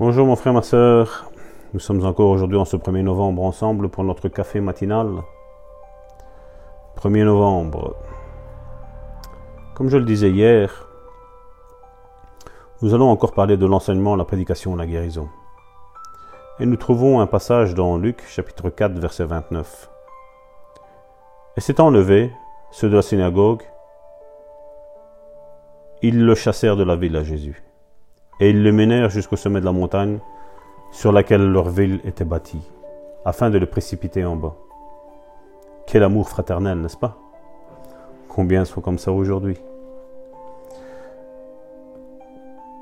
Bonjour mon frère, ma soeur. Nous sommes encore aujourd'hui en ce 1er novembre ensemble pour notre café matinal. 1er novembre. Comme je le disais hier, nous allons encore parler de l'enseignement, la prédication, la guérison. Et nous trouvons un passage dans Luc chapitre 4 verset 29. Et s'étant levés, ceux de la synagogue, ils le chassèrent de la ville à Jésus et ils le menèrent jusqu'au sommet de la montagne sur laquelle leur ville était bâtie, afin de le précipiter en bas. Quel amour fraternel, n'est-ce pas? Combien sont comme ça aujourd'hui?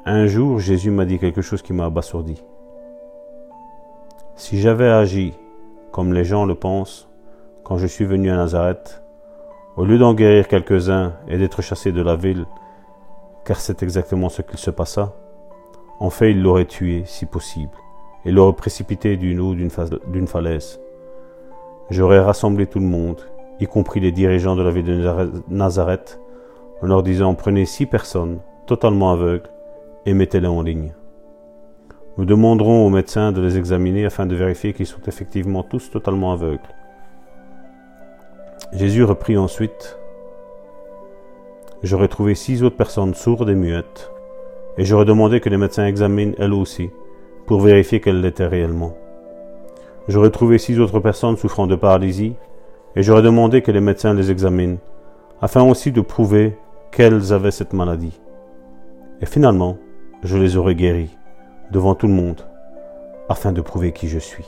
Un jour, Jésus m'a dit quelque chose qui m'a abasourdi. Si j'avais agi comme les gens le pensent quand je suis venu à Nazareth, au lieu d'en guérir quelques-uns et d'être chassé de la ville, car c'est exactement ce qu'il se passa, en fait, il l'aurait tué, si possible, et l'aurait précipité du haut d'une falaise. J'aurais rassemblé tout le monde, y compris les dirigeants de la ville de Nazareth, en leur disant prenez six personnes, totalement aveugles, et mettez-les en ligne. Nous demanderons aux médecins de les examiner afin de vérifier qu'ils sont effectivement tous totalement aveugles. Jésus reprit ensuite J'aurais trouvé six autres personnes sourdes et muettes, et j'aurais demandé que les médecins examinent elles aussi, pour vérifier qu'elles l'étaient réellement. J'aurais trouvé six autres personnes souffrant de paralysie, et j'aurais demandé que les médecins les examinent, afin aussi de prouver qu'elles avaient cette maladie. Et finalement, je les aurais guéries, devant tout le monde, afin de prouver qui je suis.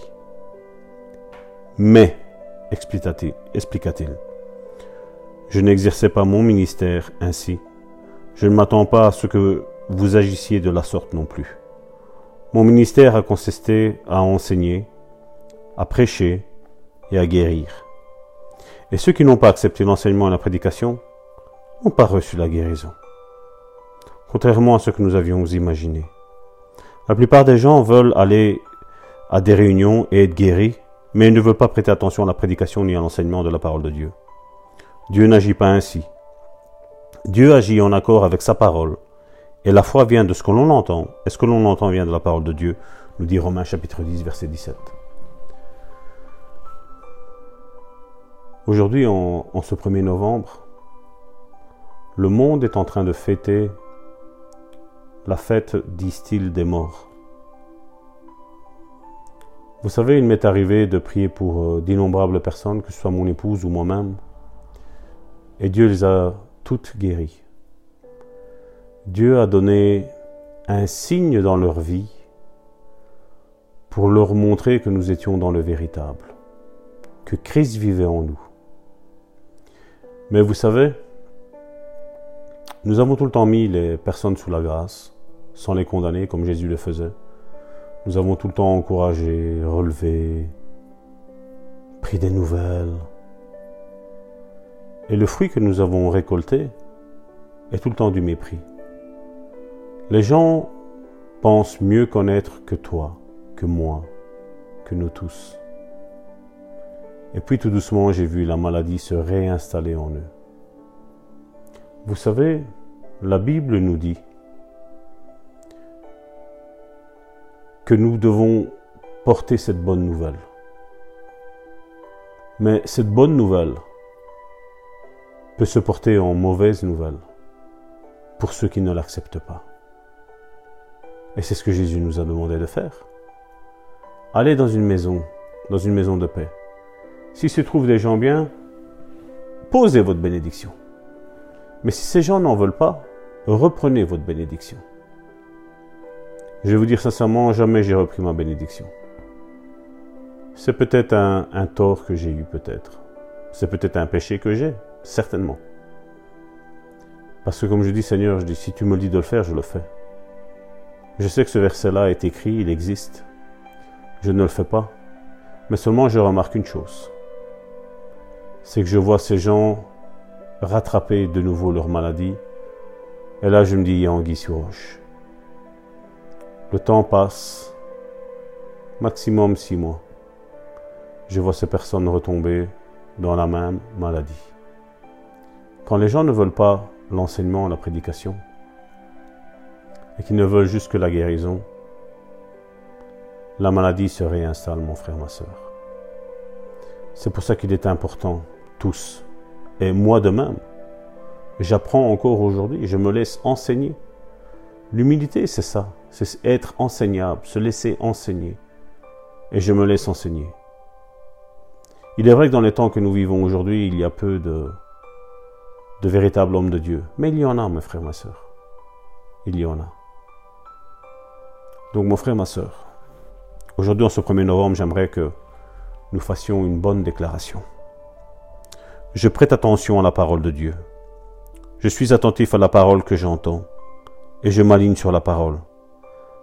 Mais, expliqua-t-il, je n'exerçais pas mon ministère ainsi. Je ne m'attends pas à ce que vous agissiez de la sorte non plus. Mon ministère a consisté à enseigner, à prêcher et à guérir. Et ceux qui n'ont pas accepté l'enseignement et la prédication n'ont pas reçu la guérison. Contrairement à ce que nous avions imaginé. La plupart des gens veulent aller à des réunions et être guéris, mais ils ne veulent pas prêter attention à la prédication ni à l'enseignement de la parole de Dieu. Dieu n'agit pas ainsi. Dieu agit en accord avec sa parole et la foi vient de ce que l'on entend. Et ce que l'on entend vient de la parole de Dieu, nous dit Romains chapitre 10, verset 17. Aujourd'hui, en, ce 1er novembre, le monde est en train de fêter la fête, disent-ils, des morts. Vous savez, il m'est arrivé de prier pour euh, d'innombrables personnes, que ce soit mon épouse ou moi-même, et Dieu les a toutes guéries. Dieu a donné un signe dans leur vie pour leur montrer que nous étions dans le véritable, que Christ vivait en nous. Mais vous savez, nous avons tout le temps mis les personnes sous la grâce, sans les condamner comme Jésus le faisait. Nous avons tout le temps encouragé, relevé, pris des nouvelles. Et le fruit que nous avons récolté est tout le temps du mépris. Les gens pensent mieux connaître que toi, que moi, que nous tous. Et puis tout doucement, j'ai vu la maladie se réinstaller en eux. Vous savez, la Bible nous dit que nous devons porter cette bonne nouvelle. Mais cette bonne nouvelle peut se porter en mauvaise nouvelle pour ceux qui ne l'acceptent pas. Et c'est ce que Jésus nous a demandé de faire. Allez dans une maison, dans une maison de paix. S'il se trouve des gens bien, posez votre bénédiction. Mais si ces gens n'en veulent pas, reprenez votre bénédiction. Je vais vous dire sincèrement, jamais j'ai repris ma bénédiction. C'est peut-être un, un, tort que j'ai eu, peut-être. C'est peut-être un péché que j'ai, certainement. Parce que comme je dis, Seigneur, je dis, si tu me dis de le faire, je le fais. Je sais que ce verset-là est écrit, il existe. Je ne le fais pas. Mais seulement je remarque une chose. C'est que je vois ces gens rattraper de nouveau leur maladie. Et là, je me dis, il y a anguille sur roche. Le temps passe, maximum six mois. Je vois ces personnes retomber dans la même maladie. Quand les gens ne veulent pas l'enseignement, la prédication, et qui ne veulent juste que la guérison, la maladie se réinstalle, mon frère, ma soeur. C'est pour ça qu'il est important, tous, et moi de même, j'apprends encore aujourd'hui, je me laisse enseigner. L'humilité, c'est ça, c'est être enseignable, se laisser enseigner. Et je me laisse enseigner. Il est vrai que dans les temps que nous vivons aujourd'hui, il y a peu de, de véritables hommes de Dieu. Mais il y en a, mes frères, ma soeur. Il y en a. Donc, mon frère, ma soeur, aujourd'hui, en ce 1er novembre, j'aimerais que nous fassions une bonne déclaration. Je prête attention à la parole de Dieu. Je suis attentif à la parole que j'entends et je m'aligne sur la parole.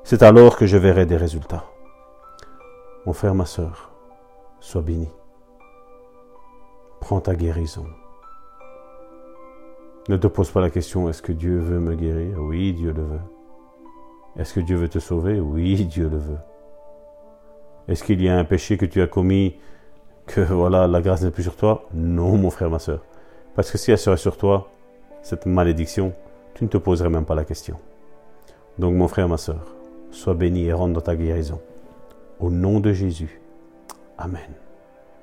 C'est alors que je verrai des résultats. Mon frère, ma soeur, sois béni. Prends ta guérison. Ne te pose pas la question, est-ce que Dieu veut me guérir? Oui, Dieu le veut. Est-ce que Dieu veut te sauver? Oui, Dieu le veut. Est-ce qu'il y a un péché que tu as commis que voilà, la grâce n'est plus sur toi? Non, mon frère, ma soeur. Parce que si elle serait sur toi, cette malédiction, tu ne te poserais même pas la question. Donc, mon frère, ma soeur, sois béni et rentre dans ta guérison. Au nom de Jésus. Amen.